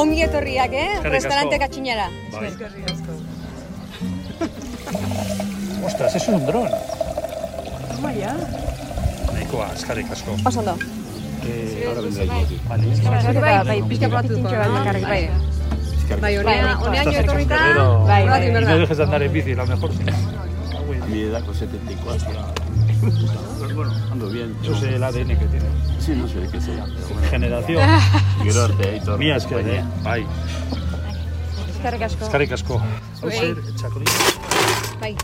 Ongi etorriak, eh? Restaurante katxinara. Bai. Ostras, es un dron. Toma ya. Nahikoa, eskarrik asko. Oso ondo. Eh, Ahora vendrá Iñaki. vale. Bai, bai, pixka probatuko. bakarrik, bai. Bai, Bai, honean Estás etorrita, Pero- Bai, bai. No dejes de andar en bici, a lo mejor. Mi edad con 74. Pero bueno, ando bien. Eso es el ADN que tiene. Sí, no sé qué bueno. Generación. Grote, Aitor. Mía esker, eh? compañía. Bai. Asko. Eskarrik asko. Hau Zuei. zer, txakolina? Bai,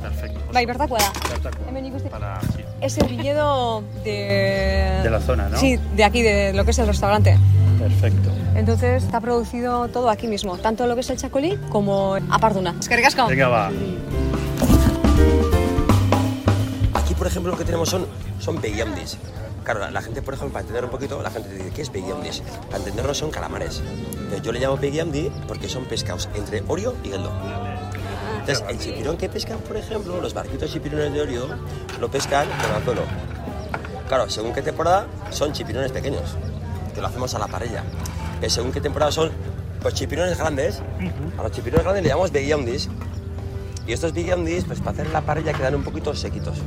Perfecto. bai, bertakoa da. Bertako. Hemen ikuste. Para, sí. Es el viñedo de... De la zona, ¿no? Sí, de aquí, de lo que es el restaurante. Perfecto. Entonces está producido todo aquí mismo, tanto lo que es el chacolí como aparduna. Eskerrik asko. Venga, va. Ejemplo, lo que tenemos son, son beguiandis. Claro, la, gente, por ejemplo, para entender un poquito, la gente dice, ¿qué es beguiandis? Para entenderlo son calamares. Yo le llamo beguiandi porque son pescados entre Orio y Geldo. Entonces, el chipirón que pescan, por ejemplo, los barquitos chipirones de Orio, lo pescan con anzuelo. Claro, según qué temporada, son chipirones pequeños, que lo hacemos a la parrilla. Pero según qué temporada son, pues chipirones grandes. A los chipirones grandes le llamamos beguiandis. Y estos biguiandis, pues para hacer la parrilla quedan un poquito sequitos,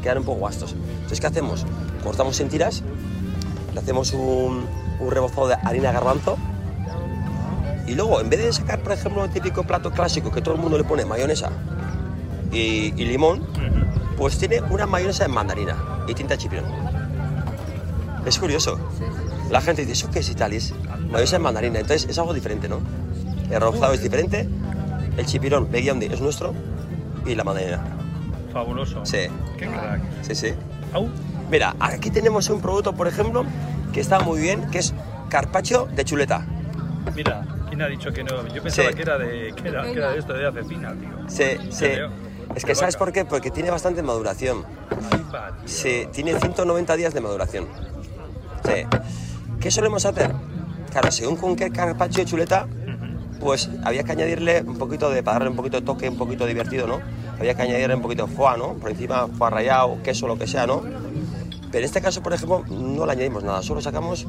quedan un poco guastos. Entonces, ¿qué hacemos? Cortamos en tiras, le hacemos un, un rebozado de harina garbanzo y luego, en vez de sacar, por ejemplo, el típico plato clásico que todo el mundo le pone mayonesa y, y limón, pues tiene una mayonesa de mandarina y tinta de chipirón. Es curioso. La gente dice, ¿eso qué es Italis? Mayonesa de mandarina. Entonces, es algo diferente, ¿no? El rebozado es diferente, el chipirón, Beguiondi, es nuestro y la mandarina. Fabuloso. Sí, Qué crack. sí, sí. Au. Mira, aquí tenemos un producto, por ejemplo, que está muy bien, que es carpaccio de chuleta. Mira, ¿quién ha dicho que no? Yo pensaba Sí. que era de que era, que era de esto de acecina, tío. Sí, sí. Es que ¿sabes por qué? Porque tiene bastante maduración. Ahí va, tío. Sí, tiene 190 días de maduración. Sí. ¿Qué solemos hacer? Claro, según con qué carpaccio de chuleta, pues había que añadirle un poquito de, para darle un poquito de toque, un poquito divertido, ¿no? Había que añadirle un poquito de foie, ¿no? Por encima, foie rallado, queso, lo que sea, ¿no? Pero en este caso, por ejemplo, no le añadimos nada, solo sacamos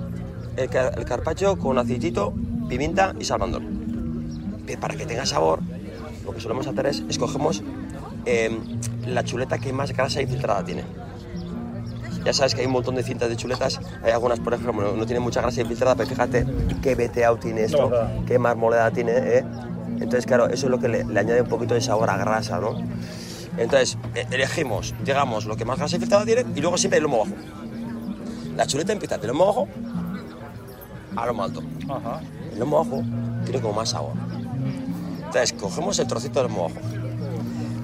el, car- el carpaccio con aceitito, pimienta y salmandón. Para que tenga sabor, lo que solemos hacer es escogemos eh, la chuleta que más grasa infiltrada tiene. Ya sabes que hay un montón de cintas de chuletas, hay algunas, por ejemplo, no, no tienen mucha grasa infiltrada, pero fíjate qué veteado tiene esto, No, da. qué marmoleada tiene, ¿eh? Entonces, claro, eso es lo que le, le añade un poquito de sabor a grasa, ¿no? Entonces, e- elegimos, llegamos lo que más grasa infiltrada tiene y luego siempre el lomo bajo. La chuleta empieza de lomo bajo a lomo alto. Ajá. El lomo bajo tiene como más sabor. Entonces, cogemos el trocito de lomo bajo,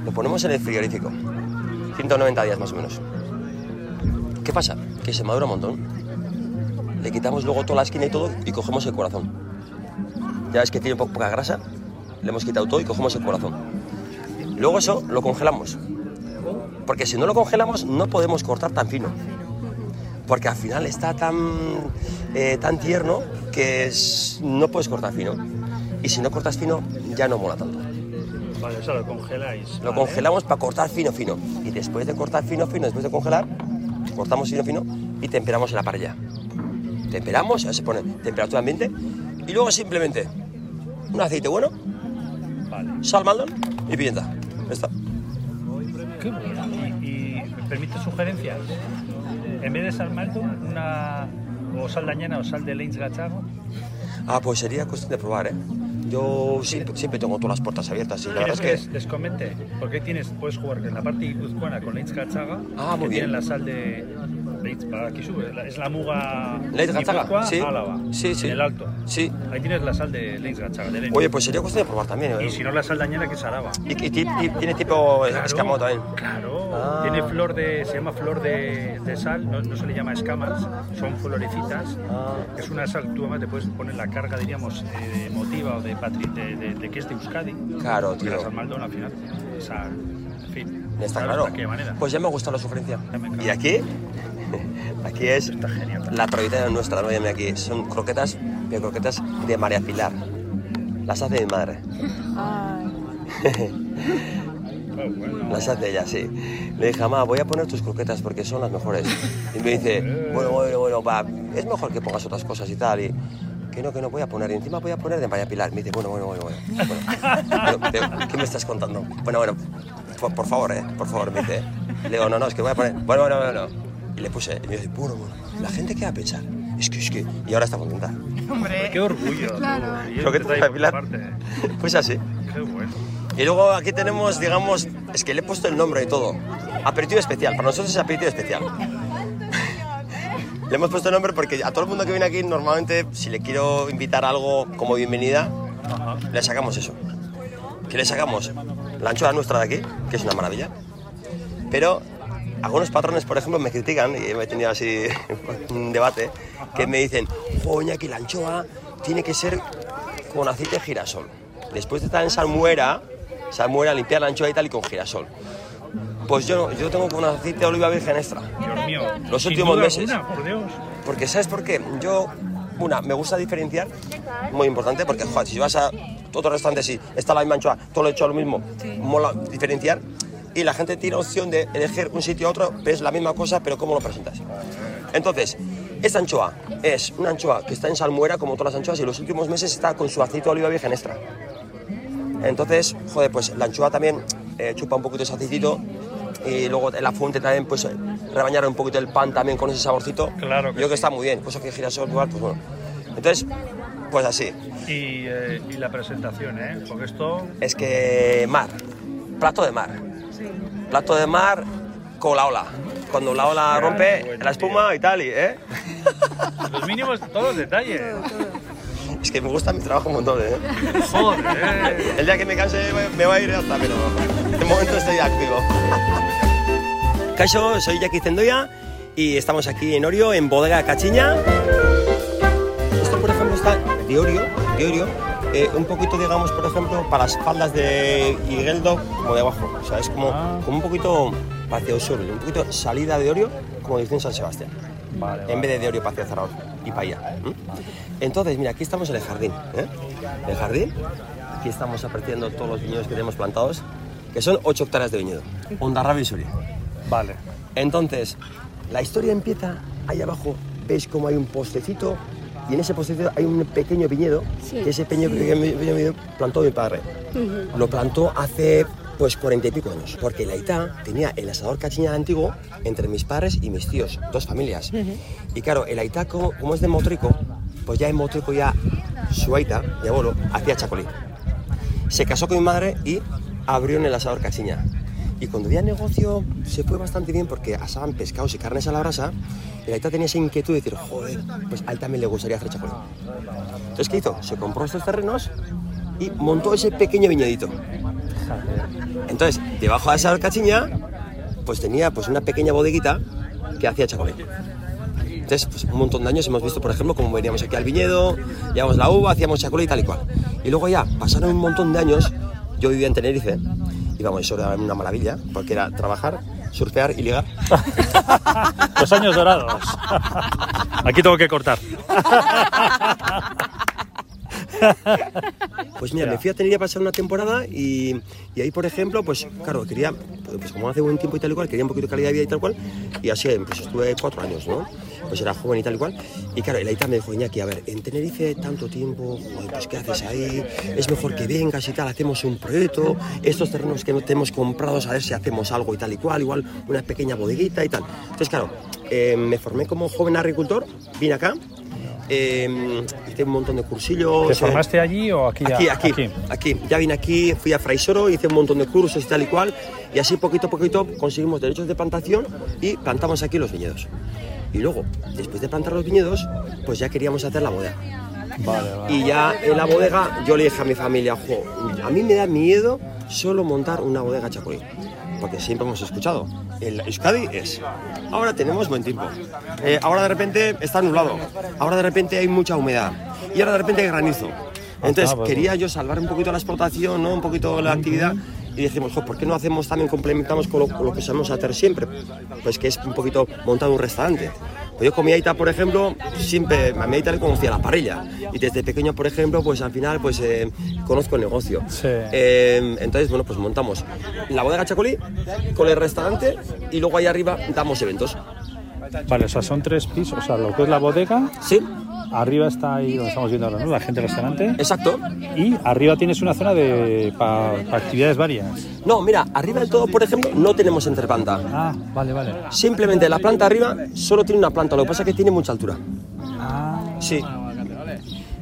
lo ponemos en el frigorífico, 190 días más o menos. ¿Qué pasa? Que se madura un montón. Le quitamos luego toda la esquina y todo y cogemos el corazón. Ya ves que tiene po- poca grasa, le hemos quitado todo y cogemos el corazón. Luego eso lo congelamos. Porque si no lo congelamos no podemos cortar tan fino. Porque al final está tan, eh, tan tierno que es- no puedes cortar fino. Y si no cortas fino ya no mola tanto. Vale, o sea, lo congeláis. Lo ¿vale? congelamos para cortar fino fino. Y después de cortar fino fino, después de congelar, cortamos fino fino y temperamos en la parrilla. Temperamos, ya se pone temperatura ambiente. Y luego simplemente un aceite bueno, Vale. sal, maldon y pimienta. Ya está. Qué bueno. ¿Y, permite sugerencias? En vez de sal malto, una o sal dañana o sal de Leins Gachago. Ah, pues sería cuestión de probar, ¿eh? Yo siempre, siempre tengo todas las puertas abiertas y la verdad ¿Quieres es que les, les comente? Porque tienes, puedes jugar en la parte guipuzcoana con Leins Gachaga. Ah, muy que bien. tienen la sal de Sube. la- Es la muga Leitz Guipúzcoa, sí. Álava, Sí, sí. En el alto. Sí. Ahí tienes la sal de Leins Gachaga. De. Oye, pues sería cuestión de probar también. ¿eh? Y si no la sal dañana que es Araba. Y, y y tiene tipo Claro, escamoto también. Claro, Ah. tiene flor de, se llama flor de, de sal, no, no se le llama escamas, son florecitas. Ah. Es una sal, tú además te puedes poner la carga, diríamos, eh, emotiva o de, patri, de, de- de que es de Euskadi. Claro, Y la tío. sal Maldon al final, sal, en fin. Está ¿sabes claro. Pues ya me ha gustado la sugerencia. Y aquí, aquí es la tradición nuestra, ¿no? Llame aquí. Son croquetas, pero croquetas de María Pilar. Las hace mi madre. Las hace ella, sí. Le dije, mamá, voy a poner tus croquetas porque son las mejores. Y me dice, bueno, bueno, bueno, va, es mejor que pongas otras cosas y tal. Y que no, que no voy a poner. Y encima voy a poner de María Pilar. Me dice, bueno, bueno, bueno, bueno. Bueno, pero, ¿Qué me estás contando? Bueno, bueno, por, por favor, eh, por favor, me dice. Le digo, no, no, es que voy a poner. Bueno, bueno, bueno. Y le puse, y me dice, bueno, bueno. La gente qué va a pensar. Es que, es que. Y ahora está contenta. Hombre. Qué orgullo. Claro. Lo que te da por Pilar. Pues así. Qué bueno. Y luego aquí tenemos, digamos, es que le he puesto el nombre y todo. Aperitivo especial. Para nosotros es aperitivo especial. Le hemos puesto nombre porque a todo el mundo que viene aquí, normalmente, si le quiero invitar algo como bienvenida, le sacamos eso. ¿Qué le sacamos? La anchoa nuestra de aquí, que es una maravilla. Pero algunos patrones, por ejemplo, me critican, y he tenido así un debate, que me dicen, joder, que la anchoa tiene que ser con aceite de girasol. Después de estar en salmuera, salmuera, limpiar la anchoa y tal, y con girasol. Pues yo, yo tengo con aceite de oliva virgen extra. Mío. Los sin últimos duda meses. alguna, por Dios. Porque, ¿sabes por qué? Yo, una, me gusta diferenciar, muy importante, porque, joder, si vas a otros restaurantes y está la misma anchoa, todo lo he hecho lo mismo, mola diferenciar. Y la gente tiene opción de elegir un sitio a otro, ves la misma cosa, pero cómo lo presentas. Entonces, esta anchoa es una anchoa que está en salmuera, como todas las anchoas, y los últimos meses está con su aceite de oliva virgen extra. Entonces, joder, pues la anchoa también eh, chupa un poquito ese aceitito y luego en la fuente también, pues rebañar un poquito el pan también con ese saborcito. Claro que Yo que sí. está muy bien, cosa que girasol pues bueno. Entonces, pues así. Y, eh, y la presentación, ¿eh? Porque esto. Es que mar, plato de mar. Plato de mar con la ola. Cuando la ola rompe la espuma y tal, y, ¿eh? Los mínimos, todos los detalles. Es que me gusta mi trabajo un montón, ¿eh? Joder. El día que me canse me va a ir hasta, pero de momento estoy activo. Caixo, soy Jackie Zendoya y estamos aquí en Orio, en Bodega Cachiña. Esto, por ejemplo, está de Orio, de Orio, eh, un poquito, digamos, por ejemplo, para las faldas de Higueldo, como de abajo. O sea, es como, Ah. como un poquito hacia el sur, un poquito salida de Orio, como dice en San Sebastián. Vale, En vez de de Orio hacia Zaragoza y para allá. Entonces, mira, aquí estamos en el jardín. ¿eh? El jardín, aquí estamos apreciando todos los viñedos que tenemos plantados, que son 8 hectáreas de viñedo. Ondarrabia y Suri. Vale. Entonces, la historia empieza ahí abajo, veis como hay un postecito y en ese postecito hay un pequeño viñedo, que ese pequeño, pequeño viñedo plantó mi padre. Lo plantó hace pues cuarenta y pico años, porque la Ita tenía el asador cachiña antiguo entre mis padres y mis tíos, dos familias. Y claro, el como, como es de Motrico, pues ya en Motrico ya su Aita, mi abuelo, hacía chacolí. Se casó con mi madre y abrió en el asador cachiña. Y cuando ya el negocio se fue bastante bien porque asaban pescados y carnes a la brasa, el Aita tenía esa inquietud de decir, joder, pues a él también le gustaría hacer chacolí. Entonces, ¿qué hizo? Se compró estos terrenos y montó ese pequeño viñedito. Entonces, debajo de esa cachiña, pues tenía pues una pequeña bodeguita que hacía chacolí. Entonces, pues un montón de años hemos visto, por ejemplo, cómo veníamos aquí al viñedo, llevábamos la uva, hacíamos chacolí y tal y cual. Y luego ya, pasaron un montón de años, yo vivía en Tenerife, y vamos, eso era una maravilla, porque era trabajar, surfear y ligar. Los años dorados. Aquí tengo que cortar. Pues mira, me fui a Tenerife a pasar una temporada y, y ahí, por ejemplo, pues claro, quería, pues como hace buen tiempo y tal y cual, quería un poquito de calidad de vida y tal cual, y así, pues estuve cuatro años, ¿no? Pues era joven y tal y cual. Y claro, el Aita me dijo, Iñaki, a ver, en Tenerife tanto tiempo, joder, pues ¿qué haces ahí? Es mejor que vengas y tal, hacemos un proyecto, estos terrenos que no te hemos comprado, a ver si hacemos algo y tal y cual, igual una pequeña bodeguita y tal. Entonces, claro, eh, me formé como joven agricultor, vine acá, eh, hice un montón de cursillos. ¿Te eh, formaste allí o aquí? Aquí, ya? aquí, aquí, Ya vine aquí, fui a Fraisoro, hice un montón de cursos y tal y cual. Y así poquito a poquito conseguimos derechos de plantación y plantamos aquí los viñedos. Y luego, después de plantar los viñedos, pues ya queríamos hacer la bodega. Vale, vale. Y ya en la bodega yo le dije a mi familia, "Jo, a mí me da miedo solo montar una bodega chacolí. Porque siempre hemos escuchado, el Euskadi es, ahora tenemos buen tiempo, eh, ahora de repente está nublado, ahora de repente hay mucha humedad y ahora de repente hay granizo. Entonces pues, quería yo salvar un poquito la explotación, ¿no? un poquito la actividad y dijimos, "Jo, ¿por qué no hacemos también, complementamos con lo, con lo que sabemos hacer siempre? Pues que es un poquito montar un restaurante. Pues yo con mi aita, por ejemplo, siempre, a mi aita le conocía la parrilla. Y desde pequeño, por ejemplo, pues al final, pues eh, conozco el negocio. Sí. Eh, entonces, bueno, pues montamos la bodega Chacolí con el restaurante y luego ahí arriba damos eventos. Vale, o sea, son tres pisos. O sea, lo que es la bodega, ¿Sí? Arriba está ahí donde estamos viendo ahora, ¿no? La gente restaurante. Exacto. Y arriba tienes una zona de para actividades varias. No, mira, arriba del todo, por ejemplo, no tenemos entreplanta. Ah, vale, vale. Simplemente la planta arriba solo tiene una planta, lo que pasa es que tiene mucha altura. Ah, Sí.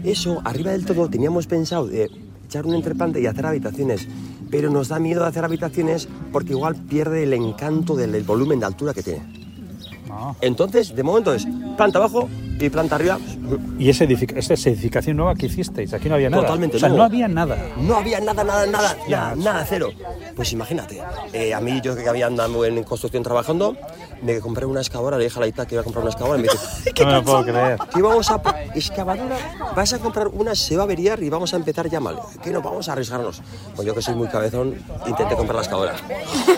Eso, arriba del todo, teníamos pensado de echar un entreplante y hacer habitaciones, pero nos da miedo hacer habitaciones porque igual pierde el encanto del, del volumen de altura que tiene. ah. Entonces, de momento es planta abajo y planta arriba. Y esa, edific- esa es edificación nueva que hicisteis, aquí no había nada. Totalmente O sea, nuevo. no había nada. No había nada, nada, nada, nada, nada, cero. Pues imagínate, eh, a mí yo que había andado en construcción trabajando, me compré una excavadora, le dije a la Ita que iba a comprar una excavadora y me dice, No me lo puedo creer. que vamos a excavadora, vas a comprar una, se va a averiar y vamos a empezar ya mal. Que no, vamos a arriesgarnos. Pues yo que soy muy cabezón, intenté comprar la excavadora.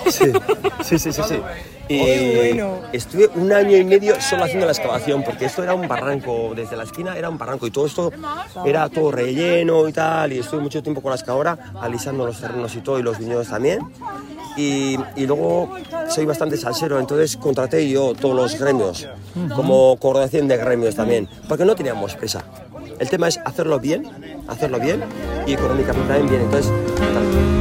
Sí, sí, sí, sí. sí. Y estuve un año y medio solo haciendo la excavación, porque esto era un barranco, desde la esquina era un barranco y todo esto era todo relleno y tal, y estuve mucho tiempo con la excavadora, alisando los terrenos y todo, y los viñedos también. Y, y luego soy bastante salsero, entonces contraté yo todos los gremios, como coordinación de gremios también, porque no teníamos prisa. El tema es hacerlo bien, hacerlo bien y económicamente también bien. Entonces, tal.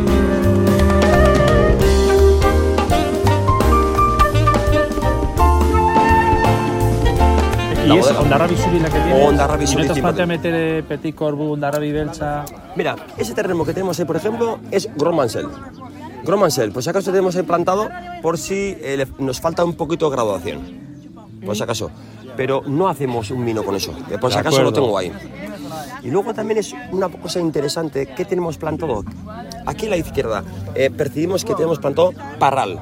¿Y La es bodega. Ondarrabi Suri la que tienes? Ondarrabi ¿Y Suri no te has 100%. planteado meter Petit Corbu, Ondarrabi Belcha? Mira, ese terreno que tenemos ahí, por ejemplo, es Gromansel. Gromansel, pues si acaso tenemos ahí plantado por si eh, nos falta un poquito de graduación. Por si acaso. Pero no hacemos un vino con eso. eh, Por si acaso lo tengo ahí. Y luego también es una cosa interesante que tenemos plantado. Aquí a la izquierda eh, percibimos que tenemos plantado parral.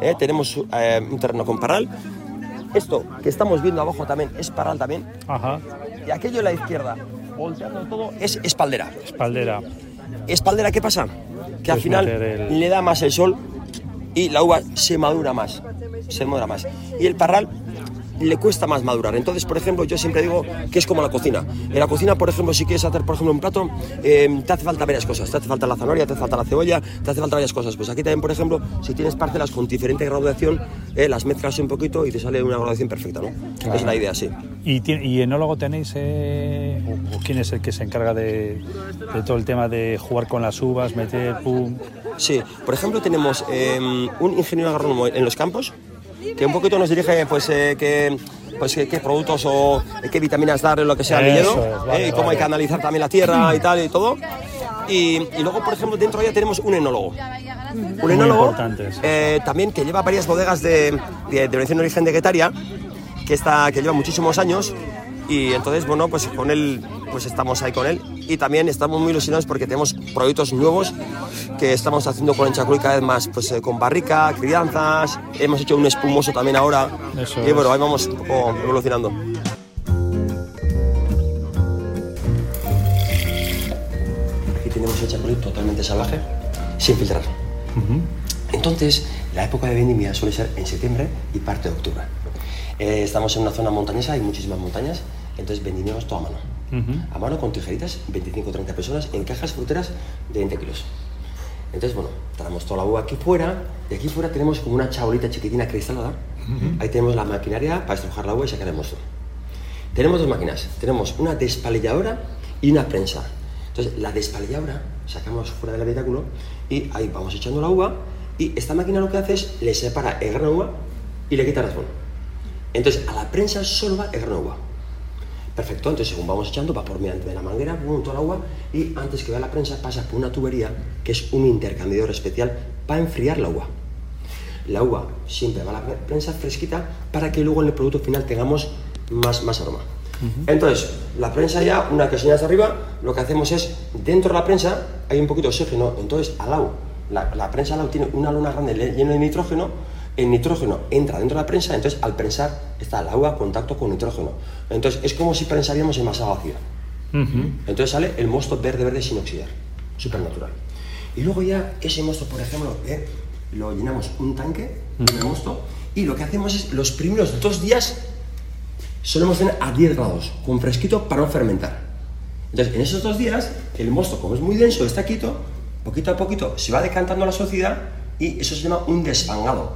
eh, tenemos eh, un terreno con parral. Esto que estamos viendo abajo también es parral también. Ajá, Y aquello a la izquierda, volteando todo, es espaldera. espaldera. Espaldera, ¿qué pasa? Que al final el- le da más el sol y la uva se madura más. Se madura más. Y el parral le cuesta más madurar. Entonces, por ejemplo, yo siempre digo que es como la cocina. En la cocina, por ejemplo, si quieres hacer, por ejemplo, un plato, eh, te hace falta varias cosas. Te hace falta la zanahoria, te hace falta la cebolla, te hace falta varias cosas. Pues aquí también, por ejemplo, si tienes parcelas con diferente graduación, eh, las mezclas un poquito y te sale una graduación perfecta, ¿no? Es la idea, sí. ¿Y, y enólogo tenéis, eh, o, o quién es el que se encarga de, de todo el tema de jugar con las uvas, meter, pum? Sí, por ejemplo tenemos eh, un ingeniero agrónomo en los campos que un poquito nos dirige pues eh, qué, pues, qué, qué productos o qué vitaminas darle, lo que sea al Eso viñedo, es, vale, eh, y cómo vale. hay que analizar también la tierra y tal y todo. Y, y luego, por ejemplo, dentro ya tenemos un enólogo. Un enólogo eh, también que lleva varias bodegas de, de, de origen origen de Guetaria, que, está, que lleva muchísimos años. Y entonces, bueno, pues con él, pues estamos ahí con él. Y también estamos muy ilusionados porque tenemos proyectos nuevos que estamos haciendo con el Chacruy cada vez más, pues eh, con barrica, crianzas. Hemos hecho un espumoso también ahora. Eso y bueno, ahí vamos un poco evolucionando. Aquí tenemos el Chacruy totalmente salvaje, sin filtrar. Entonces, la época de vendimia suele ser en septiembre y parte de octubre. Eh, estamos en una zona montañosa, hay muchísimas montañas, entonces vendimiamos todo a mano. A mano con tijeritas, 25 o 30 personas, en cajas fruteras de 20 kilos. Entonces, bueno, traemos toda la uva aquí fuera, y aquí fuera tenemos como una chabolita chiquitina cristalada. Ahí tenemos la maquinaria para estrujar la uva y sacar el mosto. Tenemos dos máquinas. Tenemos una despalilladora y una prensa. Entonces, la despalilladora sacamos fuera del habitáculo y ahí vamos echando la uva y esta máquina lo que hace es le separa el grano de uva y le quita el raspón. Entonces, a la prensa solo va el uva. Perfecto, entonces según vamos echando, va por mediante de la manguera, pum, toda la agua y antes que vaya a la prensa pasa por una tubería que es un intercambiador especial para enfriar la uva. La uva siempre va a la prensa fresquita para que luego en el producto final tengamos más, más aroma. Entonces, la prensa ya, una que señalas arriba, lo que hacemos es, dentro de la prensa hay un poquito de oxígeno, entonces al lado, la, la prensa al lado tiene una luna grande le- llena de nitrógeno, el nitrógeno entra dentro de la prensa, entonces al prensar está el agua en contacto con nitrógeno. Entonces es como si prensaríamos en masa vacía. Entonces sale el mosto verde verde sin oxidar, súper natural. Y luego ya ese mosto, por ejemplo, eh, lo llenamos un tanque de mosto y lo que hacemos es los primeros dos días solemos tener a 10 grados, con fresquito para no fermentar. Entonces, en esos dos días, el mosto, como es muy denso, está quieto, poquito a poquito se va decantando la sociedad y eso se llama un desfangado.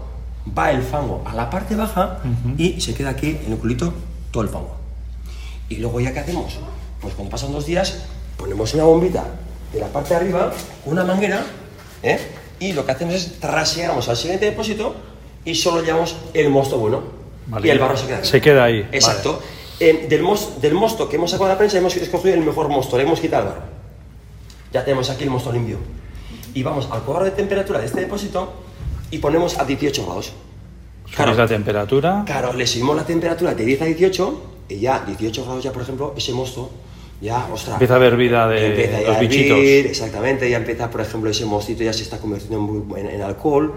Va el fango a la parte baja y se queda aquí en el culito todo el fango. Y luego ya qué hacemos? Pues cuando pasan dos días, ponemos una bombita de la parte de arriba, una manguera, ¿eh? y lo que hacemos es traseamos al siguiente depósito y solo llevamos el mosto bueno. Vale. Y el barro se queda. aquí. Se queda ahí, Exacto. Eh, del, mos- del mosto que hemos sacado de la prensa hemos escogido el mejor mosto, le hemos quitado el barro. Ya tenemos aquí el mosto limpio. Y vamos al cuadro de temperatura de este depósito y ponemos a 18 grados. Subís la temperatura. Claro, le subimos la temperatura de 10 a 18 y ya 18 grados ya, por ejemplo, ese mosto ya, ostras. Empieza a haber vida de empieza los a hervir, bichitos. Exactamente, ya empieza, por ejemplo, ese mostito ya se está convirtiendo en, en- alcohol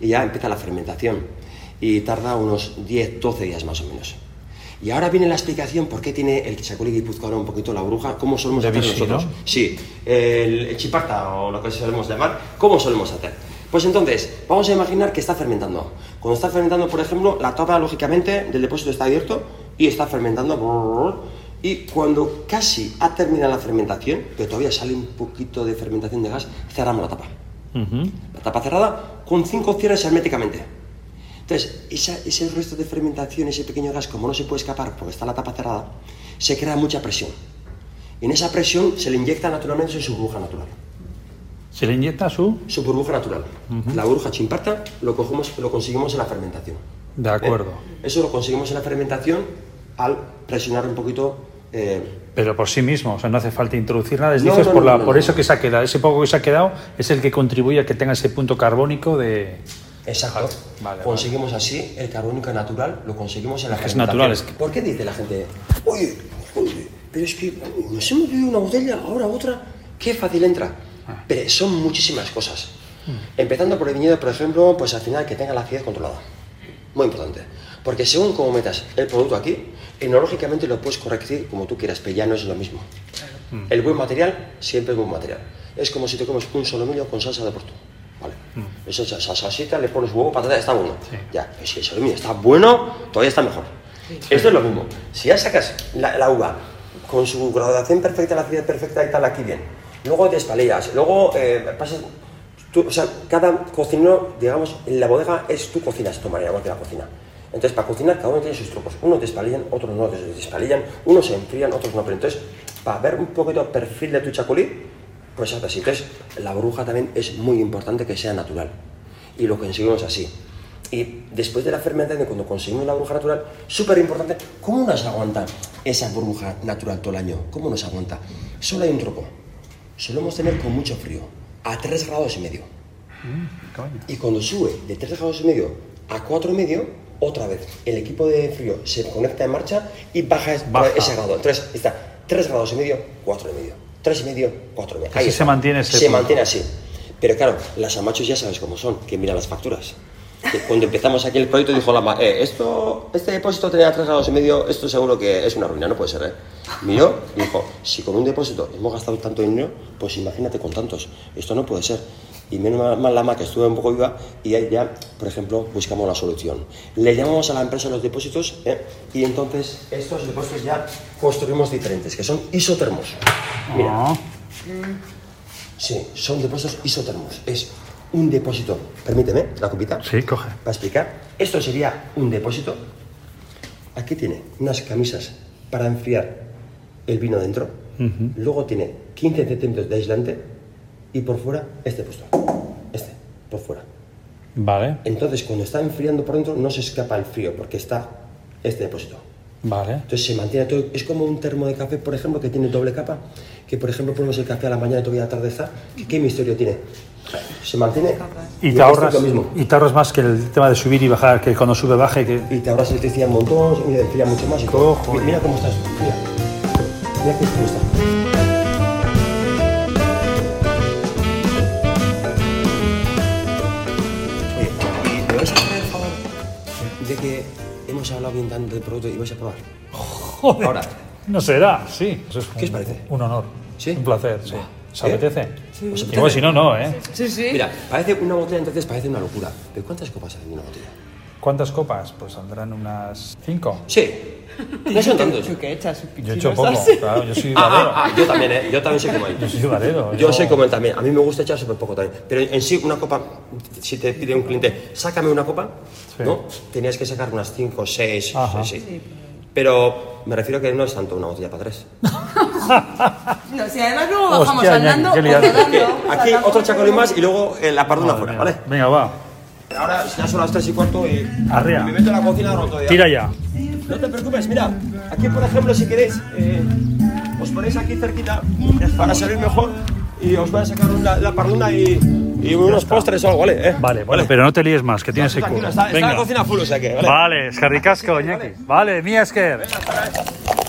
y ya empieza la fermentación. Y tarda unos 10, 12 días más o menos. Y ahora viene la explicación por qué tiene el Chacoli Guipuzcoa un poquito la bruja, cómo solemos De hacer Vichy, nosotros. ¿no? Sí, el, el chiparta o lo que solemos llamar, ¿cómo solemos hacer? Pues entonces, vamos a imaginar que está fermentando. Cuando está fermentando, por ejemplo, la tapa, lógicamente, del depósito está abierto y está fermentando. Y cuando casi ha terminado la fermentación, pero todavía sale un poquito de fermentación de gas, cerramos la tapa. La tapa cerrada con cinco cierres herméticamente. Entonces, esa- ese resto de fermentación, ese pequeño gas, como no se puede escapar porque está la tapa cerrada, se crea mucha presión. Y en esa presión se le inyecta naturalmente su burbuja natural. Se le inyecta su. Su burbuja natural. La burbuja chimparta lo, cogemos, lo conseguimos en la fermentación. De acuerdo. ¿Eh? Eso lo conseguimos en la fermentación al presionar un poquito. eh, Pero por sí mismo, o sea, no hace falta introducir nada. Es No, no, por, no, la, por eso que se ha quedado, ese poco que se ha quedado es el que contribuye a que tenga ese punto carbónico de. Exacto. Vale, vale, conseguimos así el carbónico natural, lo conseguimos en la que es fermentación. natural, es que- ¿Por qué dice la gente, oye, oye, pero es que nos hemos bebido una botella, ahora otra, qué fácil entra? Ah. Pero son muchísimas cosas. Mm. Empezando por el viñedo, por ejemplo, pues al final que tenga la acidez controlada. Muy importante. Porque según cómo metas el producto aquí, enológicamente lo puedes corregir como tú quieras, pero ya no es lo mismo. Mm. El buen material siempre es buen material. Es como si te comes un solomillo con salsa de porto. ¿Vale? Esa esa salsita, le pones huevo, patata, está bueno. Mm. Sí. Ya, pero si el solomillo está bueno, todavía está mejor. Esto es lo mismo. Si ya sacas la, la uva con su graduación perfecta, la acidez perfecta y tal, aquí bien. Luego despalillas, luego eh, tú- o sea, cada cocinero, digamos, en la bodega es tu cocina, es tu manera igual que la cocina. Entonces, para cocinar, cada uno tiene sus trucos. Unos despalillan, otros no des- despalillan, unos se enfrían, otros no. Pero entonces, para ver un poquito el perfil de tu chacolí, pues haz así. Entonces, la bruja también es muy importante que sea natural. Y lo conseguimos así. Y después de la fermentación, cuando conseguimos la burbuja natural, súper importante, ¿cómo nos aguanta esa burbuja natural todo el año? ¿Cómo nos aguanta? Solo hay un truco. Solemos tener con mucho frío, a 3 grados y medio. Coño. Y cuando sube de 3 grados y medio a 4 y medio, otra vez, el equipo de frío se conecta en marcha y baja, Baja. ese grado. Entonces está 3 grados y medio, 4 y medio. 3 y medio, 4 y medio. Ahí se mantiene ese Se punto. mantiene así. Pero claro, las amachos ya sabes cómo son, que mira las facturas. Cuando empezamos aquí el proyecto dijo la eh, esto, este depósito tenía 3 grados y medio, esto seguro que es una ruina, no puede ser, ¿eh? Miró y dijo, si con un depósito hemos gastado tanto dinero, pues imagínate con tantos, esto no puede ser. Y menos mal, la ma que estuvo un poco viva y ahí ya, por ejemplo, buscamos la solución. Le llamamos a la empresa los depósitos ¿eh? y entonces estos depósitos ya construimos diferentes, que son isotermos. Mira, Ah, Sí, son depósitos isotermos. Es un depósito, permíteme, la copita, sí, coge. para explicar. Esto sería un depósito. Aquí tiene unas camisas para enfriar el vino dentro. Luego tiene 15 centímetros de aislante y por fuera este puesto. Este, por fuera. Vale, Entonces, cuando está enfriando por dentro, no se escapa el frío porque está este depósito. vale. Entonces se mantiene todo. Es como un termo de café, por ejemplo, que tiene doble capa. Que, por ejemplo, ponemos el café a la mañana y todavía a la tarde está. ¿Qué, qué misterio tiene? Se mantiene. Y te ahorras, Lo mismo. y te ahorras más que el tema de subir y bajar, que cuando sube baje, que Y te ahorras electricidad un montón, y enfría mucho más. Y todo. Mira cómo estás. Mira. Mira qué está. Oye, ¿y me vais a hacer el favor de que hemos hablado bien tanto del producto y vais a probar? Joder, Ahora. no será, sí. Eso es ¿Qué os parece? Un honor. ¿Sí? Un placer, sí. ¿Se ¿Eh? ¿Os apetece? Igual si no, no, ¿eh? Sí, sí. Mira, parece una botella, entonces parece una locura. ¿Pero cuántas copas hay en una botella? ¿Cuántas copas? Pues saldrán unas cinco. Sí. No son tantos. Yo he hecho poco, claro, yo soy Ah, ah, ah, yo también, ¿eh? Yo también soy como él. Yo soy varero. Yo soy como él también. A mí me gusta echar súper poco también. Pero en sí, una copa, si te pide un cliente, sácame una copa, Sí. ¿no? Tenías que sacar unas 5 o 6. Ajá. Sí, sí. Pero me refiero que no es tanto una botella para tres. No, si además luego bajamos Hostia, andando Iñaki, qué o liante. rodando. Que aquí otro chacolín más y luego eh, la parduna Madre fuera, mía. ¿vale? Venga, va. Ahora ya son las tres y cuarto y Arrea. me meto en la cocina roto ya. Tira ya. No te preocupes, mira, aquí por ejemplo si queréis, eh, os ponéis aquí cerquita para salir mejor y os voy a sacar la, la parduna y, y unos postres o algo, ¿vale? Eh, Vale, bueno, pero no te líes más, que tienes el culo. está, está la Venga. cocina full, o sea que, ¿vale? Vale, eskerrik asko, Iñaki. Vale, mi esker. Venga.